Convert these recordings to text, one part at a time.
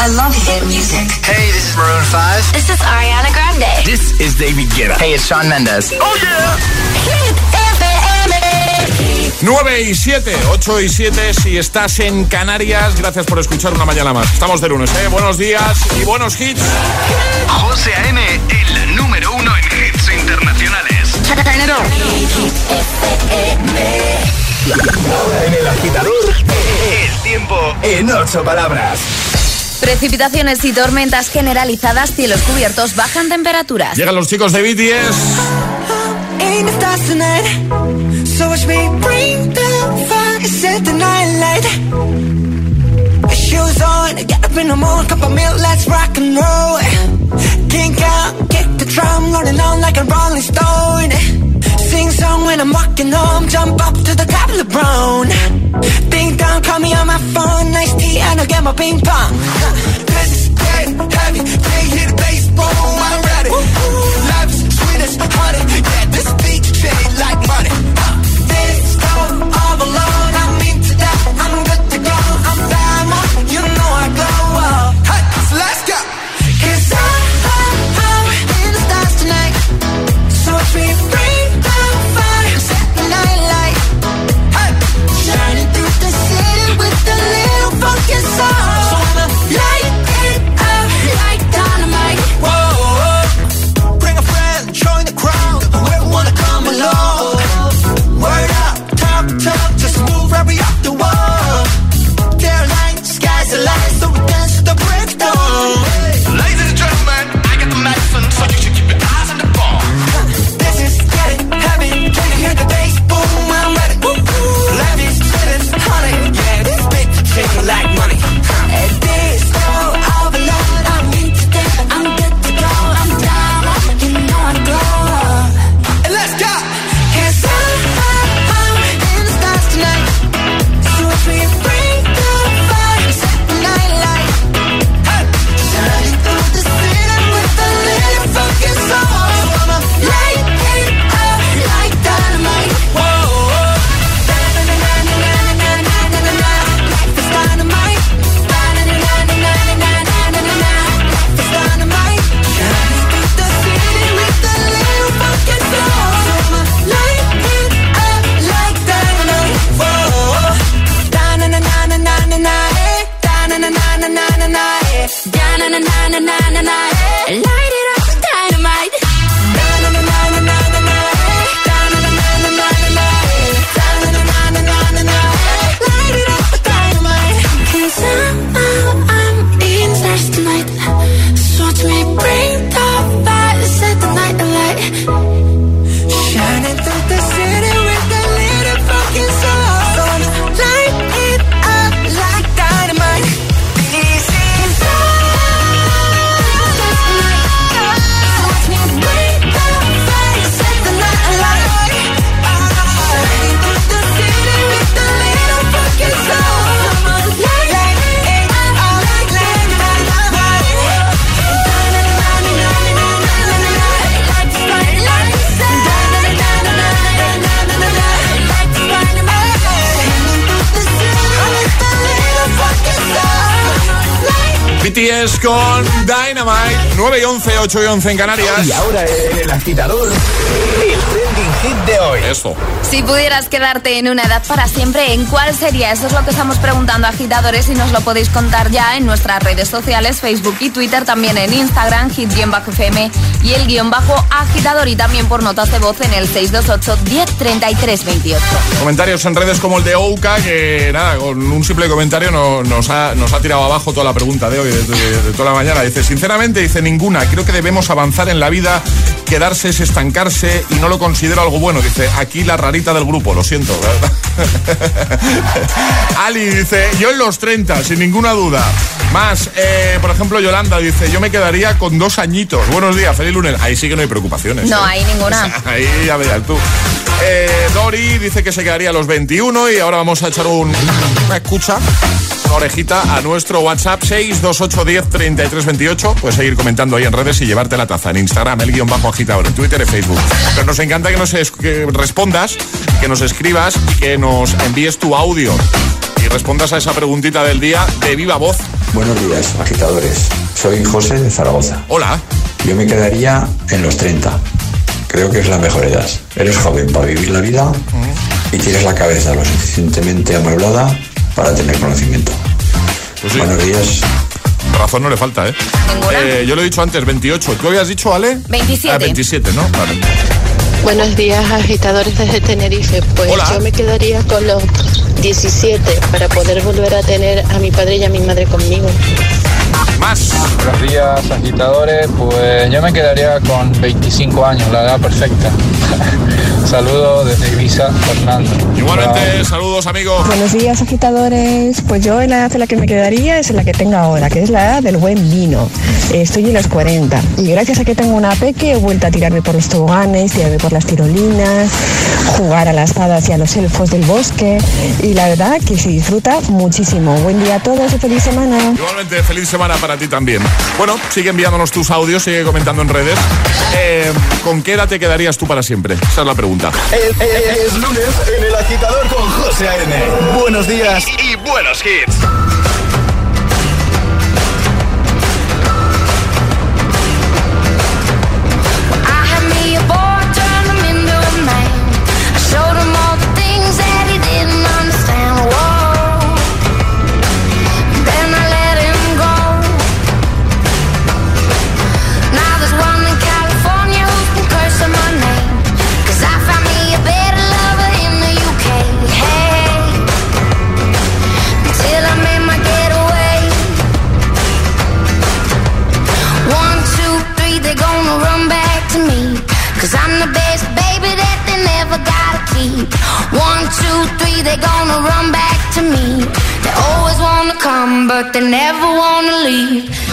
I love hit music. Hey, this is Maroon 5. This is Ariana Grande. This is David Guetta. Hey, it's Sean Mendes. Oh yeah. Hit FM. 9 y 7, 8 y 7 si estás en Canarias. Gracias por escuchar una mañana más. Estamos de lunes, ¿eh? Buenos días y buenos hits. José A.M., el número uno en hits internacionales. Ahora en el agitador, el tiempo en ocho palabras. Precipitaciones y tormentas generalizadas, cielos cubiertos, bajan temperaturas. Llegan los chicos de BTS. Shoes on, get up in the morning, cup of milk, let's rock and roll. Kink out, kick the drum, rolling on like a rolling stone. Sing song when I'm walking home, jump up to the top of the brown. Ding dong, call me on my phone, nice tea, and I'll get my ping pong. This is getting heavy, can't hear the bass, boom, I'm ready. Life is sweet as honey, BTS con Dynamite. 9 y 11, 8 y 11 en Canarias. Y ahora el agitador, hit de hoy. Eso. Si pudieras quedarte en una edad para siempre, ¿en cuál sería? Eso es lo que estamos preguntando a agitadores y nos lo podéis contar ya en nuestras redes sociales, Facebook y Twitter, también en Instagram, hit-fm y el guion bajo agitador y también por notas de voz en el 628 1033 28. Comentarios en redes como el de Ouka, que nada, con un simple comentario no- nos, ha, nos ha tirado abajo toda la pregunta de hoy, de, de- de toda la mañana. Dice, sinceramente, dice ninguna. Creo que debemos avanzar en la vida, quedarse es estancarse y no lo considero algo bueno. Dice, aquí la rarita del grupo, lo siento. ¿verdad? Ali dice, yo en los 30, sin ninguna duda. Más, eh, por ejemplo, Yolanda dice, yo me quedaría con dos añitos. Buenos días, feliz lunes. Ahí sí que no hay preocupaciones. No ¿eh? hay ninguna. Ahí ya veas tú. Eh, Dori dice que se quedaría a los 21 y ahora vamos a echar un, una escucha, una orejita a nuestro WhatsApp 62810 3328. Puedes seguir comentando ahí en redes y llevarte la taza en Instagram, el guion bajo agitador, en Twitter y Facebook. Pero nos encanta que nos es- que respondas, que nos escribas y que nos envíes tu audio y respondas a esa preguntita del día de viva voz. Buenos días, agitadores. Soy José de Zaragoza. Hola. Yo me quedaría en los 30. Creo que es la mejor edad. Eres joven para vivir la vida y tienes la cabeza lo suficientemente amueblada para tener conocimiento. Pues sí, Buenos días. razón no le falta, ¿eh? Ninguna. Eh, Yo lo he dicho antes, 28. ¿Tú habías dicho, Ale? 27. Ah, 27, ¿no? Vale. Buenos días, agitadores desde Tenerife. Pues Hola. yo me quedaría con los 17 para poder volver a tener a mi padre y a mi madre conmigo. Más. Buenos días, agitadores. Pues yo me quedaría con 25 años, la edad perfecta. Saludos desde Ibiza, Fernando. Igualmente, saludos, amigos. Buenos días, agitadores. Pues yo en la edad en la que me quedaría es en la que tengo ahora, que es la edad del buen vino. Estoy en los 40 y gracias a que tengo una peque he vuelto a tirarme por los toboganes, tirarme por las tirolinas, jugar a las hadas y a los elfos del bosque y la verdad que se disfruta muchísimo. Buen día a todos y feliz semana. Igualmente, feliz semana para ti también. Bueno, sigue enviándonos tus audios, sigue comentando en redes. Eh, ¿Con qué edad te quedarías tú para siempre? Esa es la pregunta. Es, es- es lunes en el agitador con José A.M. Buenos días y, y buenos hits. They're gonna run back to me. They always wanna come, but they never wanna leave.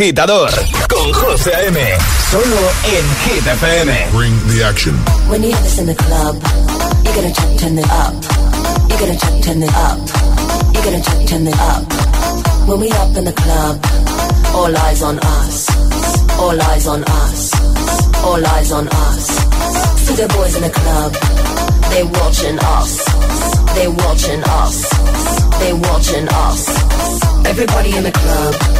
Agitador con José A.M. Solo en Hit FM. Bring the action. When you have this in the club, you're gonna turn, turn it up. You're gonna turn, turn it up. You're gonna turn, turn it up. When we up in the club, all eyes on us. All eyes on us. All eyes on us. See the boys in the club, They're watching us. They're watching us. They're watching us. Everybody in the club.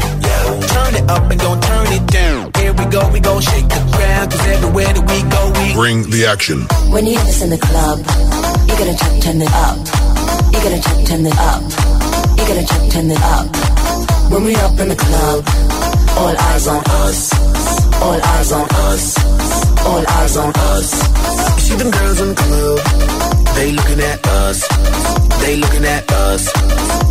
Turn it up and gon' turn it down. Here we go, we gon' shake the ground. Cause everywhere that we go, we Bring the action. When you hear this in the club, you gotta turn, turn it up. You gotta turn, turn it up. You gotta turn, turn it up. When we up in the club, all eyes on us. All eyes on us. All eyes on us. You see them girls in the club, they looking at us. They looking at us.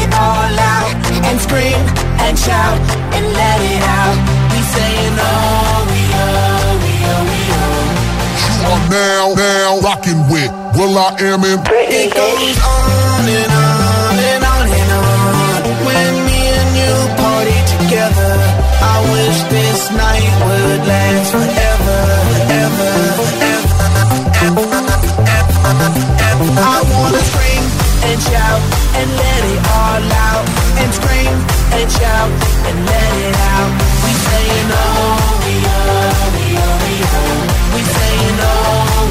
it scream and shout and let it out. We saying oh, we oh, we oh, we oh. You are now, now rocking with Will I Am in Britney, It goes on and on and on and on. When me and you party together, I wish this night would last forever, forever, forever, ever, ever. I wanna scream and shout and let it all out. And scream and shout and let it out. We saying oh, we oh, we oh, we oh. We saying oh,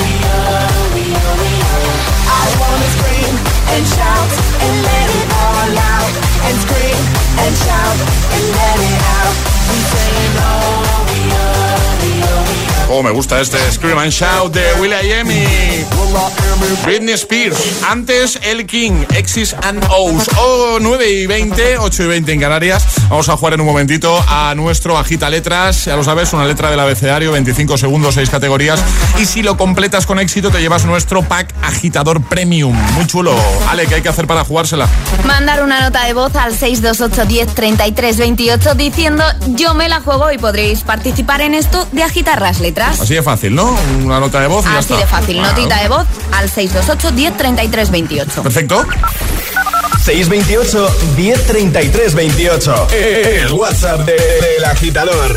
we oh, we oh, we oh. I wanna scream and shout and let it all out. And scream and shout and let it out. We saying oh, we oh, we oh, we oh. Oh, me gusta este Scream and Shout de Will.i.am y Britney Spears. Antes, El King, X's and O's. Oh, 9 y 20, 8 y 20 en Canarias. Vamos a jugar en un momentito a nuestro Agita Letras. Ya lo sabes, una letra del abecedario, 25 segundos, 6 categorías. Y si lo completas con éxito, te llevas nuestro pack agitador premium. Muy chulo. Ale, ¿qué hay que hacer para jugársela? Mandar una nota de voz al 628 10 33 28 diciendo yo me la juego y podréis participar en esto de agitar las letras. Así de fácil, ¿no? Una nota de voz y ya Así está. de fácil, Bueno, notita de voz al 628 10 33 28. Perfecto. 628 1033 28. El WhatsApp de- del agitador.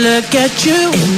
look at you.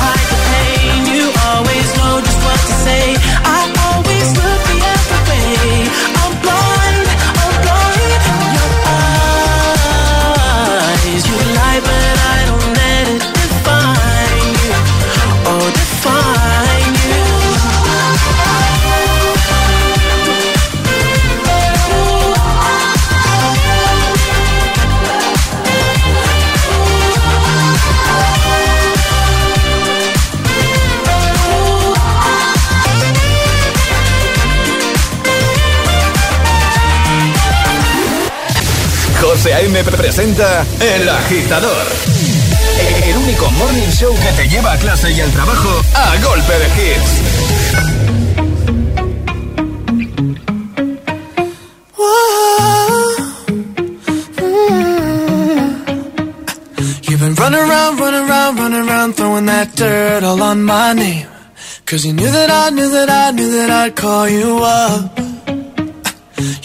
Presenta El Agitador. E-, el único morning show que te lleva a clase y al trabajo a golpe de hits. Whoa. You've been running around, running around, running around, throwing that dirt all on my name. Cause you knew that I, knew that I, knew that I'd call you up.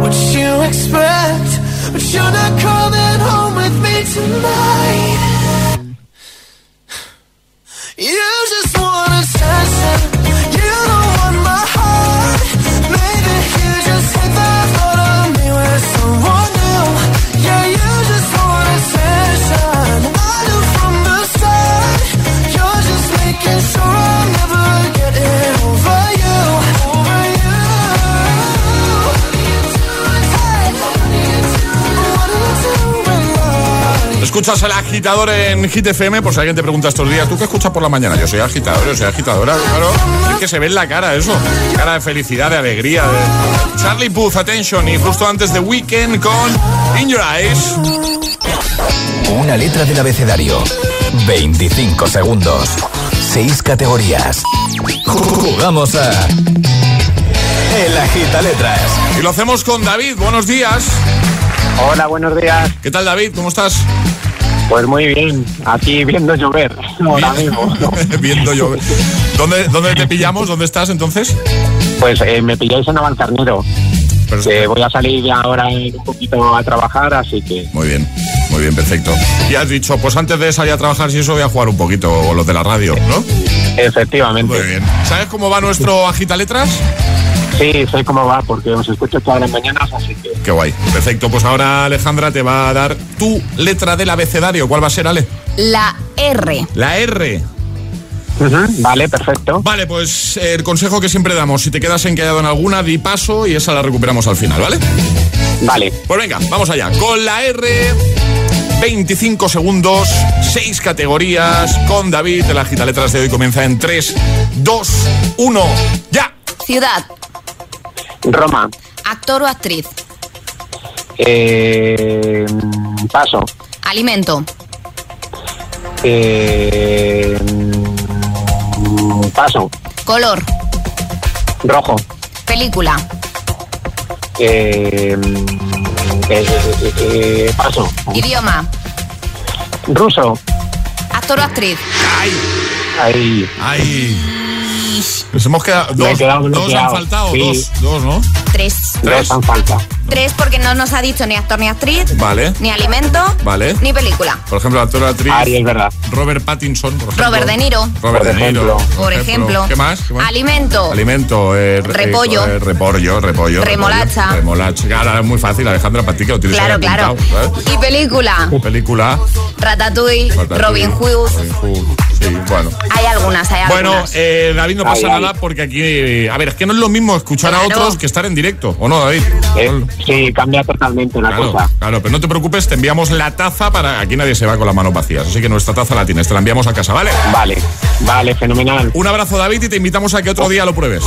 what you expect, but you're not coming home with me tonight. Escuchas el agitador en Hit FM, por si alguien te pregunta estos días, ¿tú qué escuchas por la mañana? Yo soy agitador, yo soy agitadora, claro. Es que se ve en la cara eso. Cara de felicidad, de alegría. De... Charlie Puth, Attention, y justo antes de Weekend con In Your Eyes. Una letra del abecedario. 25 segundos. 6 categorías. Jugamos a. El Agita Letras. Y lo hacemos con David. Buenos días. Hola, buenos días. ¿Qué tal, David? ¿Cómo estás? Pues muy bien, aquí viendo llover ahora mismo. viendo llover. ¿Dónde, ¿Dónde te pillamos? ¿Dónde estás entonces? Pues eh, me pilláis en Navalcarnero. Eh, voy a salir ahora un poquito a trabajar, así que... Muy bien, muy bien, perfecto. Y has dicho, pues antes de salir a trabajar, si eso voy a jugar un poquito los de la radio, ¿no? Efectivamente. Muy bien. ¿Sabes cómo va nuestro Agita Letras? Sí, sé cómo va, porque os escucho todas las mañanas, así que... Qué guay. Perfecto, pues ahora Alejandra te va a dar tu letra del abecedario. ¿Cuál va a ser, Ale? La R. La R. Vale, perfecto. Vale, pues el consejo que siempre damos, si te quedas encallado en alguna, di paso y esa la recuperamos al final, ¿vale? Vale. Pues venga, vamos allá. Con la R, 25 segundos, 6 categorías, con David, el agita letras de hoy comienza en 3, 2, 1, ya. Ciudad. Roma. Actor o actriz. Eh, paso. Alimento. Eh, paso. Color. Rojo. Película. Eh, eh, eh, eh, paso. Idioma. Ruso. Actor o actriz. ¡Ay! Ahí. ¡Ay! Nos hemos quedado. Dos, quedado dos han faltado, Sí. dos, dos, ¿no? Tres. Dos han falta. Tres porque no nos ha dicho ni actor ni actriz, Vale. ni alimento, Vale. ni película. Por ejemplo, actor actriz. Ari, es verdad. Robert Pattinson, por ejemplo. Robert De Niro. Robert Por De Niro. ejemplo. Por ejemplo. ¿Qué más? ¿Qué más? Alimento. Alimento. eh, Repollo. eh, repollo, repollo. Remolacha. repollo, Remolacha. Claro, es muy fácil, Alejandra, para ti que lo tienes Claro, claro. Y película. Película. Ratatouille, Ratatouille, Robin Hood. Robin Hood. Sí, bueno. Hay algunas, hay Bueno, algunas. eh, David, no pasa Ay, ay. nada porque aquí. A ver, es que no es lo mismo escuchar a otros que estar en directo, ¿o no, David? Eh, sí, cambia totalmente la Claro, cosa. claro, pero no te preocupes, te enviamos la taza para. Aquí nadie se va con las manos vacías, así que nuestra taza la tienes, te la enviamos a casa, ¿vale? Vale, vale, fenomenal. Un abrazo, David, y te invitamos a que otro día lo pruebes.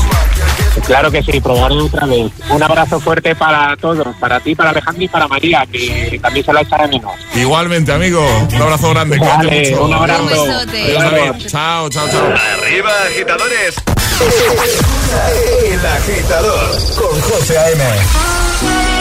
Claro que sí, probaré otra vez. Un abrazo fuerte para todos, para ti, para Alejandro y para María, que también se la echará menos. Igualmente, amigo, un abrazo grande. Vale, mucho. un abrazo. Adiós, David. Chao, chao, chao. Arriba, agitadores. El agitador con José A.M.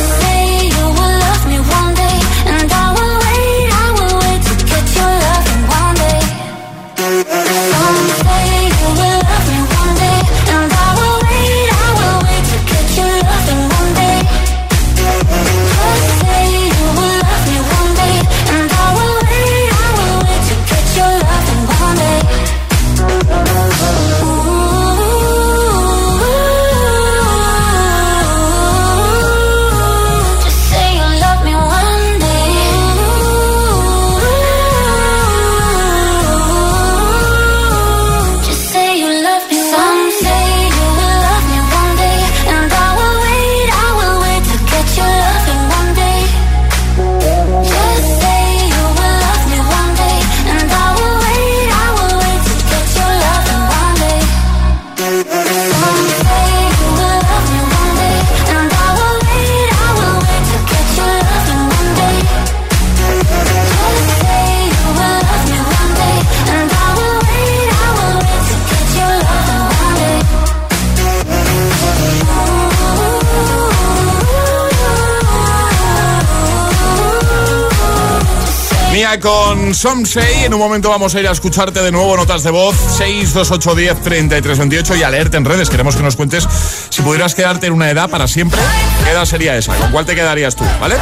con Somsey. En un momento vamos a ir a escucharte de nuevo notas de voz 62810 3328 y a leerte en redes. Queremos que nos cuentes si pudieras quedarte en una edad para siempre. ¿Qué sería esa? ¿Con cuál te quedarías tú? ¿Vale?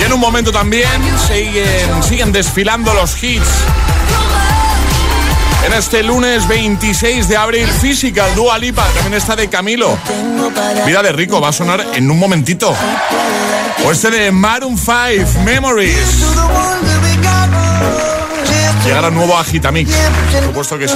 Y en un momento también siguen, siguen desfilando los hits. En este lunes 26 de abril, Physical, Dua Lipa, también está de Camilo. Vida de rico, va a sonar en un momentito. O este de Maroon 5, Memories. Llegará nuevo Agitamix, por supuesto que sí.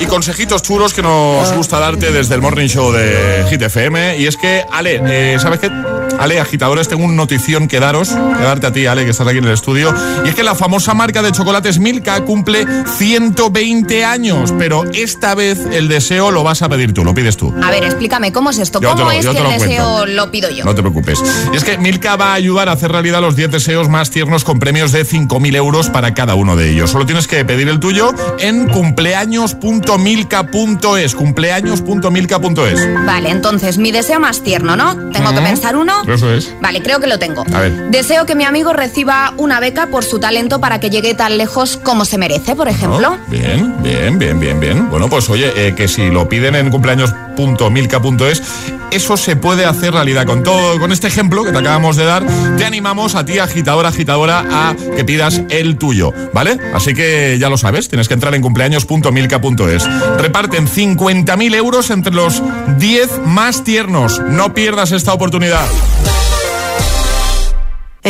Y consejitos chulos que nos gusta darte desde el Morning Show de Hit FM. Y es que, Ale, eh, ¿sabes qué? Ale, agitadores, tengo una notición que daros, que darte a ti, Ale, que estás aquí en el estudio. Y es que la famosa marca de chocolates Milka cumple 120 años, pero esta vez el deseo lo vas a pedir tú, lo pides tú. A ver, explícame, ¿cómo es esto? Yo ¿Cómo lo- es que el deseo lo pido yo? No te preocupes. Y es que Milka va a ayudar a hacer realidad los 10 deseos más tiernos con premios de 5.000 euros para cada uno de ellos. Solo tienes que pedir el tuyo en cumpleaños.milka.es. Cumpleaños.milka.es. Vale, entonces, mi deseo más tierno, ¿no? Tengo que pensar uno. Eso es. Vale, creo que lo tengo. A ver. Deseo que mi amigo reciba una beca por su talento para que llegue tan lejos como se merece, por ejemplo. Bien, bien, bien, bien, bien. Bueno, pues oye, eh, que si lo piden en cumpleaños.milka.es, eso se puede hacer realidad. Con todo, con este ejemplo que te acabamos de dar, te animamos a ti, agitadora, agitadora, a que pidas el tuyo, ¿vale? Así que ya lo sabes, tienes que entrar en cumpleaños.milka.es. Reparten 50.000 euros entre los 10 más tiernos. No pierdas esta oportunidad.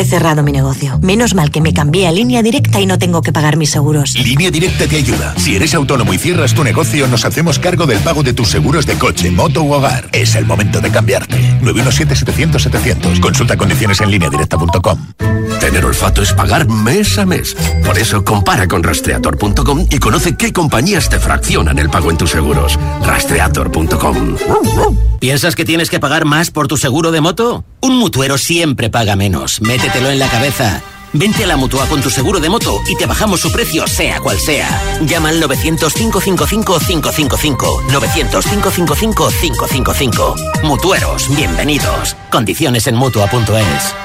He cerrado mi negocio. Menos mal que me cambié a línea directa y no tengo que pagar mis seguros. Línea Directa te ayuda. Si eres autónomo y cierras tu negocio, nos hacemos cargo del pago de tus seguros de coche, moto u hogar. Es el momento de cambiarte. 917-700-700. Consulta condiciones en lineadirecta.com. Tener olfato es pagar mes a mes. Por eso compara con rastreator.com y conoce qué compañías te fraccionan el pago en tus seguros. Rastreator.com. ¿Piensas que tienes que pagar más por tu seguro de moto? Un mutuero siempre paga menos. Métetelo en la cabeza. Vente a la mutua con tu seguro de moto y te bajamos su precio, sea cual sea. Llama al 900-555-555. 900-555-555. Mutueros, bienvenidos. Condiciones en mutua.es.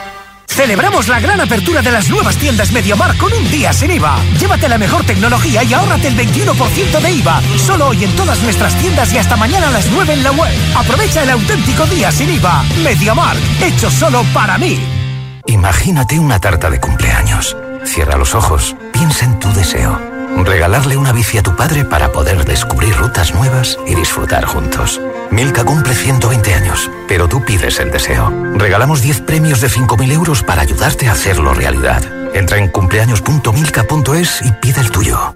Celebramos la gran apertura de las nuevas tiendas Mediamar con un día sin IVA. Llévate la mejor tecnología y ahórrate el 21% de IVA. Solo hoy en todas nuestras tiendas y hasta mañana a las 9 en la web. Aprovecha el auténtico día sin IVA. Mediamar, hecho solo para mí. Imagínate una tarta de cumpleaños. Cierra los ojos, piensa en tu deseo. Regalarle una bici a tu padre para poder descubrir rutas nuevas y disfrutar juntos. Milka cumple 120 años, pero tú pides el deseo. Regalamos 10 premios de 5.000 euros para ayudarte a hacerlo realidad. Entra en cumpleaños.milka.es y pide el tuyo.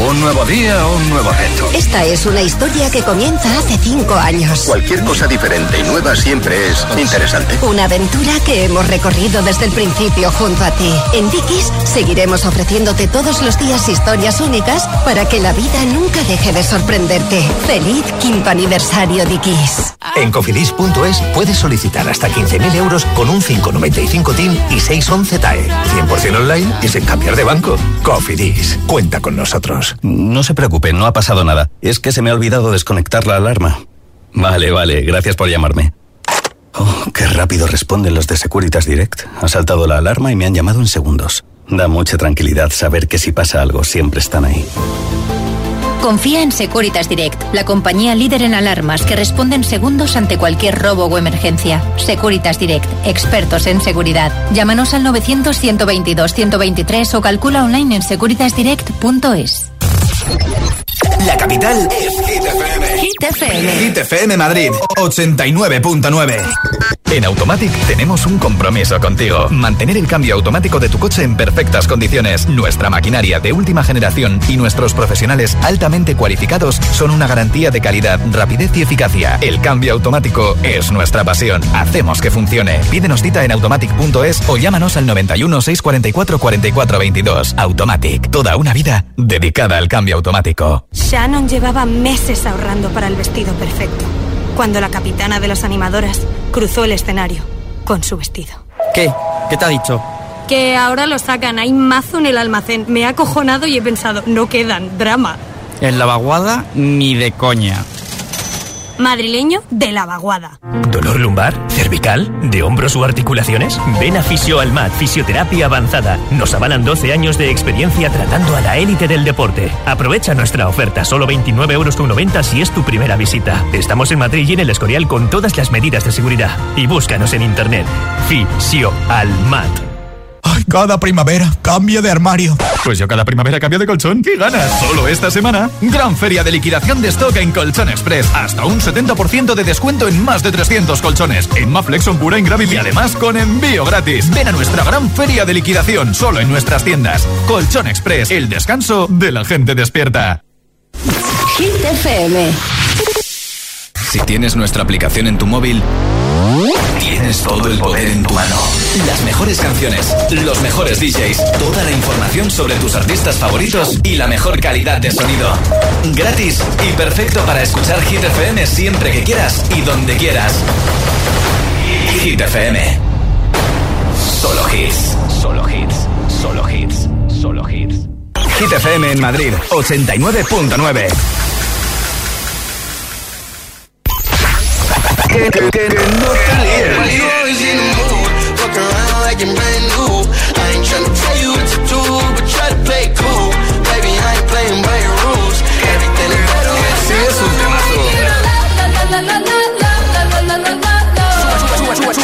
Un nuevo día, un nuevo reto. Esta es una historia que comienza hace cinco años. Cualquier cosa diferente y nueva siempre es interesante. Una aventura que hemos recorrido desde el principio junto a ti. En Dickies seguiremos ofreciéndote todos los días historias únicas para que la vida nunca deje de sorprenderte. Feliz quinto aniversario Dickies. En cofidis.es puedes solicitar hasta 15.000 euros con un 595 TIN y 611 TAE. 100% online y sin cambiar de banco. Cofidis, cuenta con nosotros. No se preocupe, no ha pasado nada. Es que se me ha olvidado desconectar la alarma. Vale, vale, gracias por llamarme. Oh, qué rápido responden los de Securitas Direct. Ha saltado la alarma y me han llamado en segundos. Da mucha tranquilidad saber que si pasa algo siempre están ahí. Confía en Securitas Direct, la compañía líder en alarmas que responde en segundos ante cualquier robo o emergencia. Securitas Direct, expertos en seguridad. Llámanos al 900-122-123 o calcula online en securitasdirect.es. La capital es Hit FM. Hit FM. Hit FM Madrid 89.9. En Automatic tenemos un compromiso contigo. Mantener el cambio automático de tu coche en perfectas condiciones. Nuestra maquinaria de última generación y nuestros profesionales altamente cualificados son una garantía de calidad, rapidez y eficacia. El cambio automático es nuestra pasión. Hacemos que funcione. Pídenos cita en automatic.es o llámanos al 91 644 44 22. Automatic, toda una vida dedicada al cambio automático. Shannon llevaba meses ahorrando para el vestido perfecto. Cuando la capitana de las animadoras cruzó el escenario con su vestido. ¿Qué? ¿Qué te ha dicho? Que ahora lo sacan, hay mazo en el almacén. Me ha acojonado y he pensado, no quedan, drama. En la vaguada, ni de coña. Madrileño de la vaguada. ¿Dolor lumbar? ¿Cervical? ¿De hombros u articulaciones? Ven a Fisio Almat, Fisioterapia Avanzada. Nos avalan 12 años de experiencia tratando a la élite del deporte. Aprovecha nuestra oferta, solo 29,90 euros si es tu primera visita. Estamos en Madrid y en el Escorial con todas las medidas de seguridad. Y búscanos en internet. Fisio Almat. Cada primavera cambio de armario. Pues yo cada primavera cambio de colchón. ¿Qué ganas? Solo esta semana, gran feria de liquidación de stock en Colchón Express. Hasta un 70% de descuento en más de 300 colchones. En Maflex son pura Ingravit y además con envío gratis. Ven a nuestra gran feria de liquidación solo en nuestras tiendas. Colchón Express, el descanso de la gente despierta. Hit FM. Si tienes nuestra aplicación en tu móvil, tienes todo el poder en tu mano. Las mejores canciones, los mejores DJs, toda la información sobre tus artistas favoritos y la mejor calidad de sonido. Gratis y perfecto para escuchar Hit FM siempre que quieras y donde quieras. Hit FM. Solo hits. Solo hits. Solo hits. Solo hits. Hit FM en Madrid, 89.9. Que, que, que no te líes. Sí, es un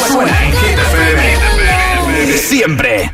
Suena en Hit FM. Siempre.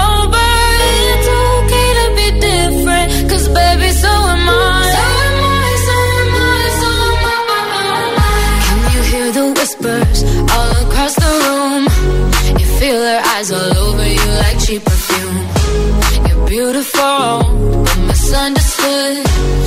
beautiful, misunderstood.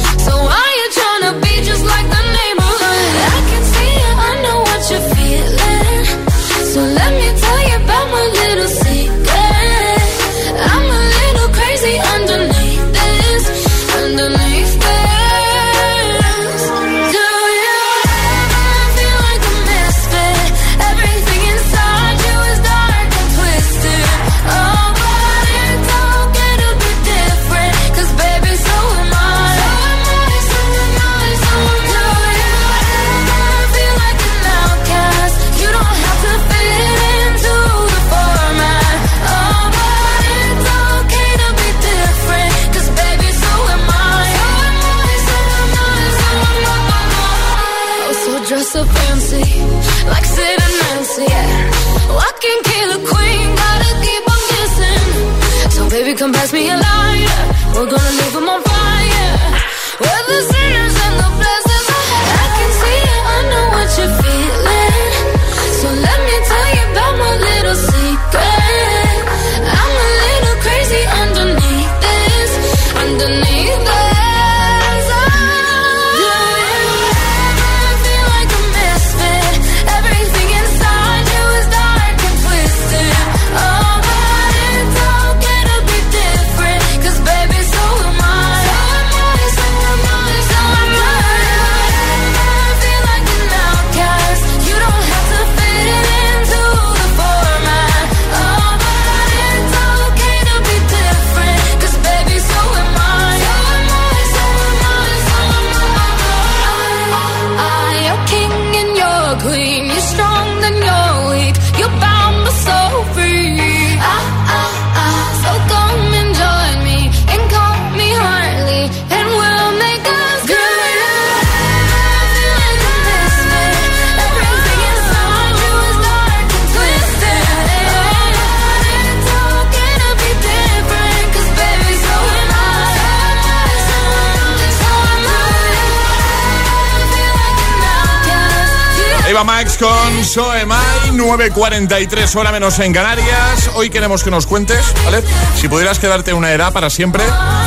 Eva Max con So Am I, 9.43 hora menos en Canarias. Hoy queremos que nos cuentes, ¿vale? Si pudieras quedarte una edad para siempre,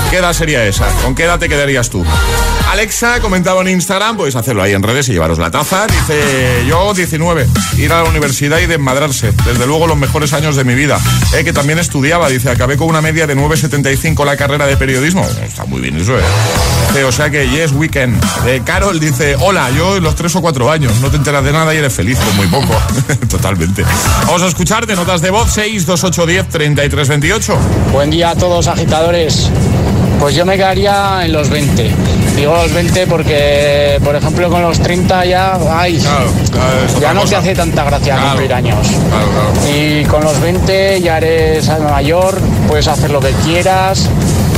¿qué edad sería esa? ¿Con qué edad te quedarías tú? Alexa comentaba en Instagram, podéis hacerlo ahí en redes y llevaros la taza. Dice, yo 19, ir a la universidad y desmadrarse. Desde luego los mejores años de mi vida. Eh, que también estudiaba, dice, acabé con una media de 9,75 la carrera de periodismo. Está muy bien eso, ¿eh? O sea que yes, weekend. De Carol dice, hola, yo en los 3 o 4 años, no te enteras de nada y eres feliz, con muy poco. Totalmente. Vamos a escuchar de notas de voz 62810 3328. Buen día a todos, agitadores. Pues yo me quedaría en los 20. Digo los 20 porque, por ejemplo, con los 30 ya, ay, ya no te hace tanta gracia cumplir años. Y con los 20 ya eres mayor, puedes hacer lo que quieras,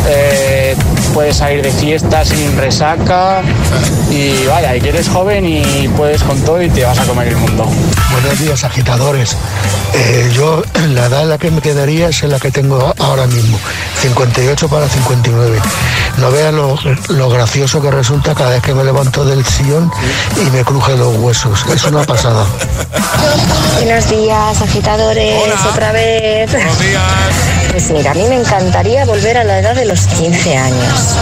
eh, puedes salir de fiesta sin resaca y vaya, y que eres joven y puedes con todo y te vas a comer el mundo. Buenos días, agitadores. Eh, yo, la edad en la que me quedaría es en la que tengo ahora mismo, 58 para 59. No vean lo, gracioso que resulta cada vez que me levanto del sillón y me cruje los huesos. Es una pasada. Buenos días, agitadores, otra vez. Buenos días. Pues mira, a mí me encantaría volver a la edad de los 15 años,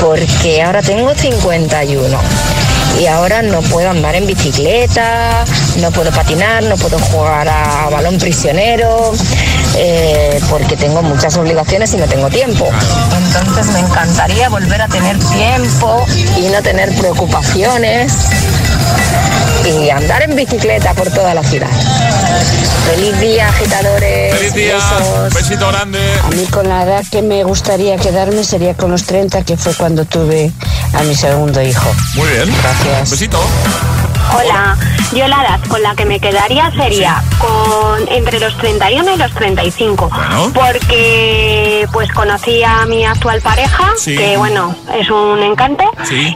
porque ahora tengo 51 y ahora no puedo andar en bicicleta, no puedo patinar, no puedo jugar a balón prisionero, eh, porque tengo muchas obligaciones y no tengo tiempo. Entonces me encantaría volver a tener tiempo y no tener preocupaciones y andar en bicicleta por toda la ciudad. Feliz día, agitadores. Feliz día. Besito grande. A mí con la edad que me gustaría quedarme sería con los 30, que fue cuando tuve a mi segundo hijo. Muy bien. Gracias. Besito. Hola, yo la edad con la que me quedaría sería con entre los 31 y los 35, porque pues conocí a mi actual pareja, que bueno, es un encanto,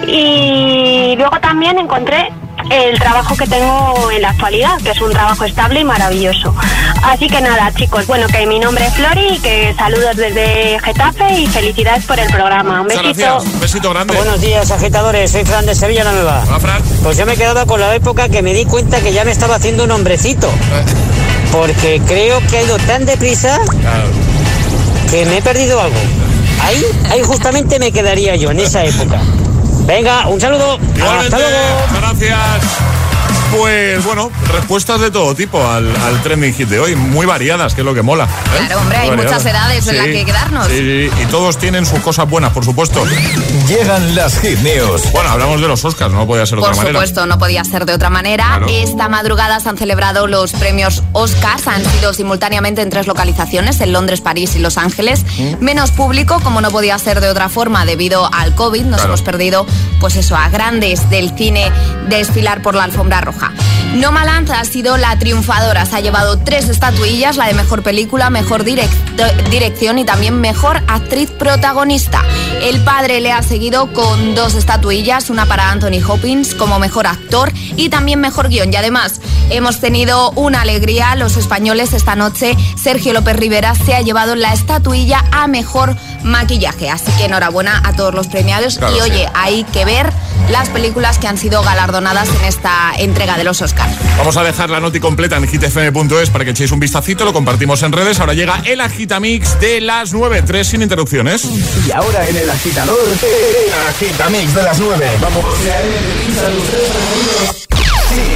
y luego también encontré el trabajo que tengo en la actualidad, que es un trabajo estable y maravilloso. Así que nada, chicos, bueno, que mi nombre es Flori y que saludos desde Getafe y felicidades por el programa. Un besito. Un besito grande. Buenos días, agitadores. Soy Fran de Sevilla, la Nueva. Hola, Fran. Pues yo me he quedado con la época que me di cuenta que ya me estaba haciendo un hombrecito. Porque creo que ha ido tan deprisa que me he perdido algo. Ahí, ahí justamente me quedaría yo, en esa época. Venga, un saludo. Hasta luego. Gracias. Pues bueno, respuestas de todo tipo al, trending hit de hoy, muy variadas, que es lo que mola. ¿eh? Claro, hombre, hay muchas edades en las que quedarnos. Sí, y todos tienen sus cosas buenas, por supuesto. Llegan las hit news. Bueno, hablamos de los Oscars, no podía ser de otra manera. Por supuesto, no podía ser de otra manera. Esta madrugada se han celebrado los premios Oscars, han sido simultáneamente en tres localizaciones, en Londres, París y Los Ángeles. Mm. Menos público, como no podía ser de otra forma, debido al COVID, nos hemos perdido, pues eso, a grandes del cine desfilar por la alfombra roja. No Malanza ha sido la triunfadora. Se ha llevado tres estatuillas, la de mejor película, mejor dirección y también mejor actriz protagonista. El padre le ha seguido con dos estatuillas, una para Anthony Hopkins como mejor actor y también mejor guion. Y además hemos tenido una alegría los españoles esta noche. Sergio López Rivera se ha llevado la estatuilla a mejor maquillaje. Así que enhorabuena a todos los premiados. y oye, hay que ver las películas que han sido galardonadas en esta entrega de los Oscars. Vamos a dejar la noti completa en hitfm.es para que echéis un vistacito, lo compartimos en redes. Ahora llega el Agitamix de las 9, 3 sin interrupciones. Y ahora en el agitador, el Agitamix de las 9. Vamos.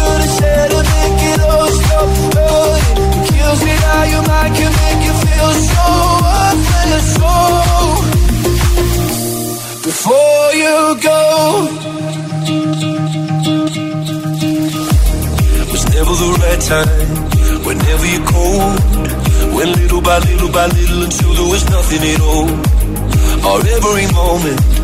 could have said make it all stop. It kills me your mind can make you feel so worthless. Before you go. Was never the right time, whenever you're cold. Little by little by little until there was nothing at all. our every moment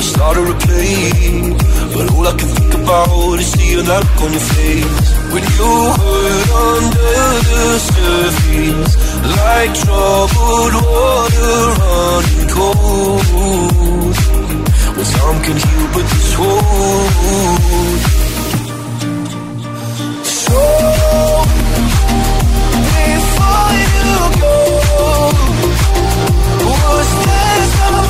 I start a replay But all I can think about is seeing that look on your face. When you hurt under the surface Like troubled water running cold. Well, some can heal but this wound So Before you go Was there something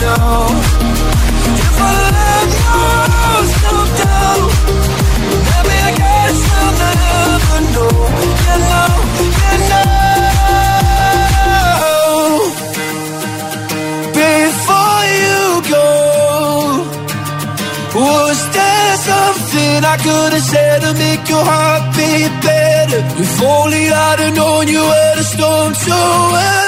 If never know. You know, you know. Before you go, was there something I could have said to make your heart beat better? If only I'd have known you were the storm to end.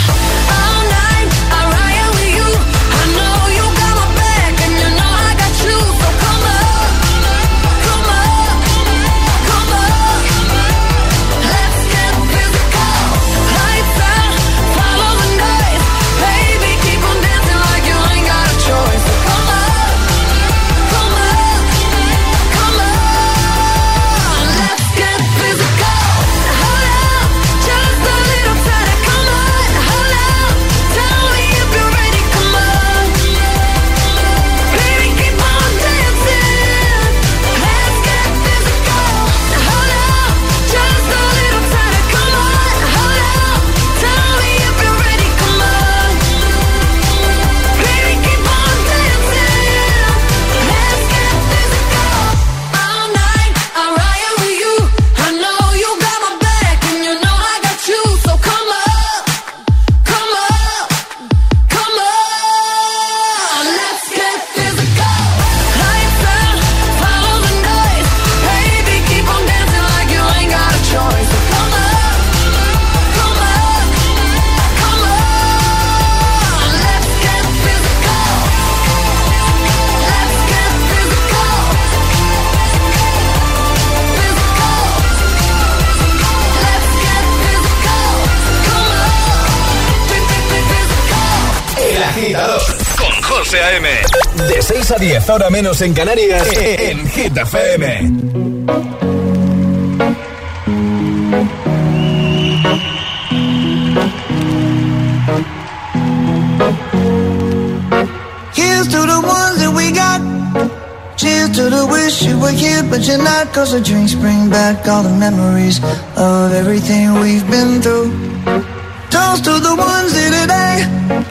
10, ahora menos en Canarias, eh, eh, en Hit FM. Here's to the ones that we got. Cheers to the wish you were here, but you're not. Cause the drinks bring back all the memories of everything we've been through. Toast to the ones here today.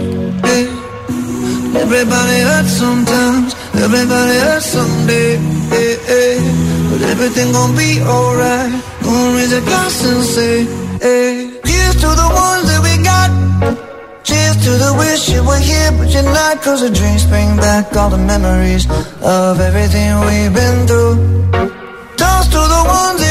Everybody hurts sometimes, everybody hurts someday. Hey, hey. But everything gon' be alright. Gonna raise a glass and say, hey. Here's to the ones that we got. Cheers to the wish you were here, but you're not. Cause the dreams bring back all the memories of everything we've been through. Toast to the ones.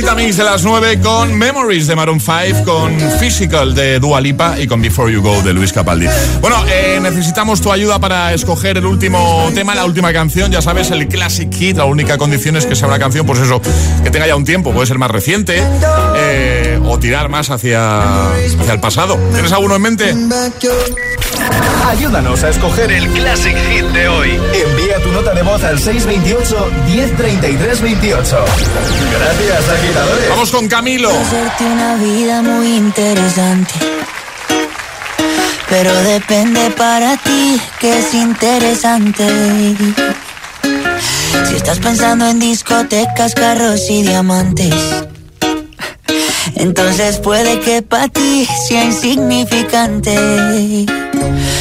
Agitamix de las 9 con Memories de Maroon 5, con Physical de Dua Lipa y con Before You Go de Luis Capaldi. Bueno, eh, necesitamos tu ayuda para escoger el último tema, la última canción. Ya sabes, el Classic Hit. La única condición es que sea una canción, pues eso, que tenga ya un tiempo. Puede ser más reciente eh, o tirar más hacia, hacia el pasado. ¿Tienes alguno en mente? Ayúdanos a escoger el Classic Hit de hoy. Envía tu nota de voz al 628 1033 28. Gracias, agitadores. Vamos con Camilo. Hacerte una vida muy interesante. Pero depende para ti que es interesante. Si estás pensando en discotecas, carros y diamantes. Entonces puede que para ti sea insignificante.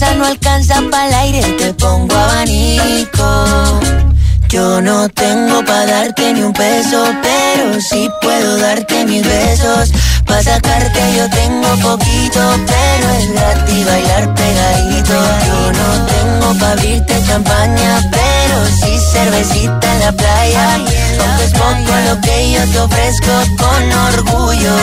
No alcanza para el aire, te pongo abanico. Yo no tengo pa' darte ni un peso, pero sí puedo darte mis besos. Pa' sacarte yo tengo poquito, pero es gratis bailar pegadito. Yo no tengo pa' abrirte champaña, pero sí cervecita en la playa. Aunque es poco lo que yo te ofrezco con orgullo,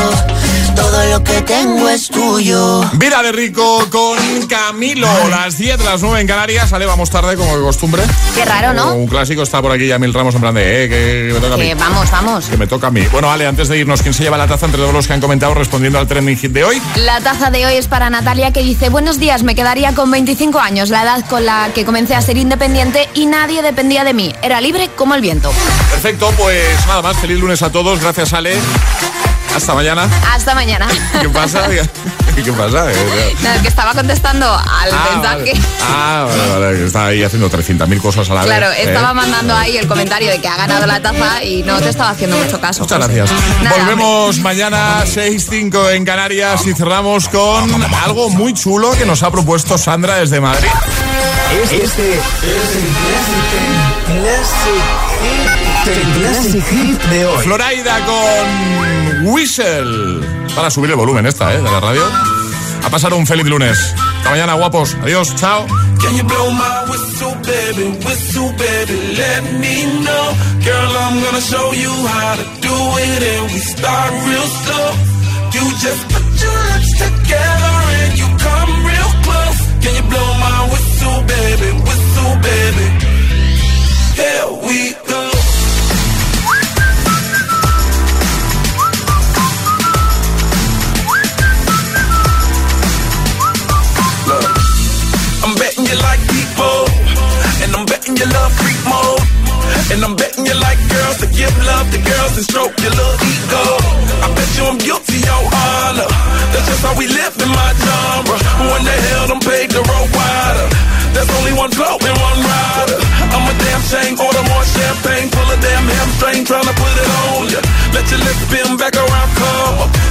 todo lo que tengo es tuyo. Vida de rico con Camilo. Las 10, las 9 en Canarias. Sale, vamos tarde como de costumbre. Qué raro, ¿no? Un clásico está por aquí ya Mil Ramos en plan de, eh, que, que me toca a mí. Que vamos, vamos. Que me toca a mí. Bueno, Ale, antes de irnos, ¿quién se lleva la taza entre todos los que han comentado respondiendo al trending hit de hoy? La taza de hoy es para Natalia que dice, buenos días, me quedaría con 25 años, la edad con la que comencé a ser independiente y nadie dependía de mí. Era libre como el viento. Perfecto, pues nada más. Feliz lunes a todos. Gracias, Ale. Hasta mañana. Hasta mañana. ¿Qué pasa? ¿Qué pasa? Eh, No, que estaba contestando al Ah, mensaje. vale. Ah, vale, vale. que Está ahí haciendo 300.000 cosas a la Claro, vez. ¿eh? estaba mandando ahí el comentario de que ha ganado la taza y no te estaba haciendo mucho caso. Muchas José. gracias. Nada, Volvemos mañana 6.05 en Canarias y cerramos con algo muy chulo que nos ha propuesto Sandra desde Madrid. Este es el Classic Hit de hoy. Floraida con Whistle. Para subir el volumen esta, ¿eh? De la radio. A pasar un feliz lunes. Hasta mañana, guapos. Adiós, chao. Can you blow my whistle, baby? Whistle, baby, let me know. Girl, I'm gonna show you how to do it, and we start real slow. You just put your lips together and you come real close. Can you blow my whistle, baby? Whistle, baby. Here we you love freak mode. And I'm betting you like girls to give love to girls and stroke your little ego. I bet you I'm guilty, your honor. That's just how we live in my genre. Who in the hell done paved the road wider? There's only one blow and one rider. I'm a damn shame, order more champagne, pull a damn hamstring, tryna put it on ya. Let your lips spin back around, come.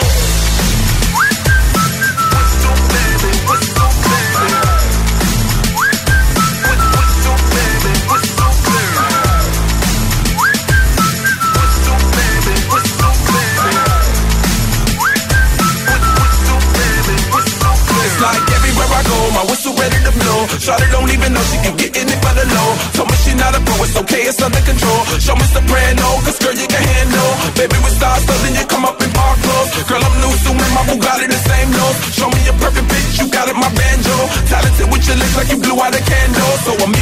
My whistle ready to blow. Shawty don't even know she can get in it for the low. Told me she not a pro, it's okay, it's under control. Show me soprano, cause girl you can handle. Baby with stars, so then you come up in park clothes. Girl I'm new, so my Bugatti the same nose. Show me a perfect bitch, you got it, my banjo. Talented with your lips like you blew out a candle. So I'm